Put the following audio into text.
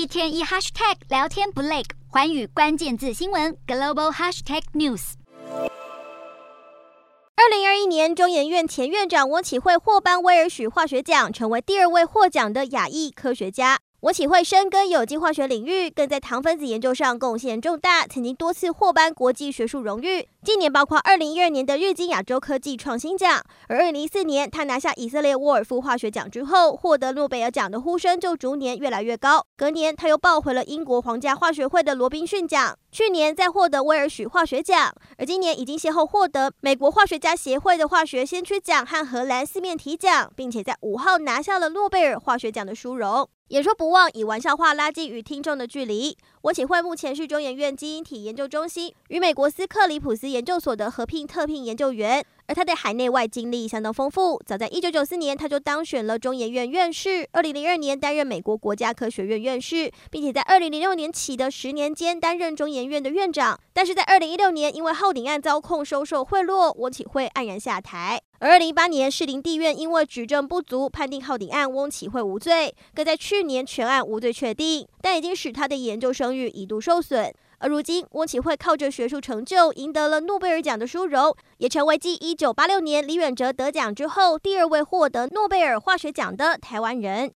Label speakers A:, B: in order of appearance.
A: 一天一 hashtag 聊天不累，环宇关键字新闻 global hashtag news。
B: 二零二一年中研院前院长翁启惠获颁威尔许化学奖，成为第二位获奖的亚裔科学家。我岂会深耕有机化学领域，更在糖分子研究上贡献重大，曾经多次获颁国际学术荣誉。近年包括二零一二年的日经亚洲科技创新奖，而二零一四年他拿下以色列沃尔夫化学奖之后，获得诺贝尔奖的呼声就逐年越来越高。隔年他又抱回了英国皇家化学会的罗宾逊奖，去年在获得威尔许化学奖，而今年已经先后获得美国化学家协会的化学先驱奖和荷兰四面体奖，并且在五号拿下了诺贝尔化学奖的殊荣。演说不忘以玩笑话拉近与听众的距离。我启会目前是中研院基因体研究中心与美国斯克里普斯研究所的合聘特聘研究员，而他的海内外经历相当丰富。早在一九九四年，他就当选了中研院院士；二零零二年担任美国国家科学院院士，并且在二零零六年起的十年间担任中研院的院长。但是在二零一六年，因为浩鼎案遭控收受贿赂，翁启惠黯然下台。而二零一八年，士林地院因为举证不足，判定浩鼎案翁启惠无罪。更在去年全案无罪确定，但已经使他的研究声誉一度受损。而如今，翁启惠靠着学术成就赢得了诺贝尔奖的殊荣，也成为继一九八六年李远哲得奖之后第二位获得诺贝尔化学奖的台湾人。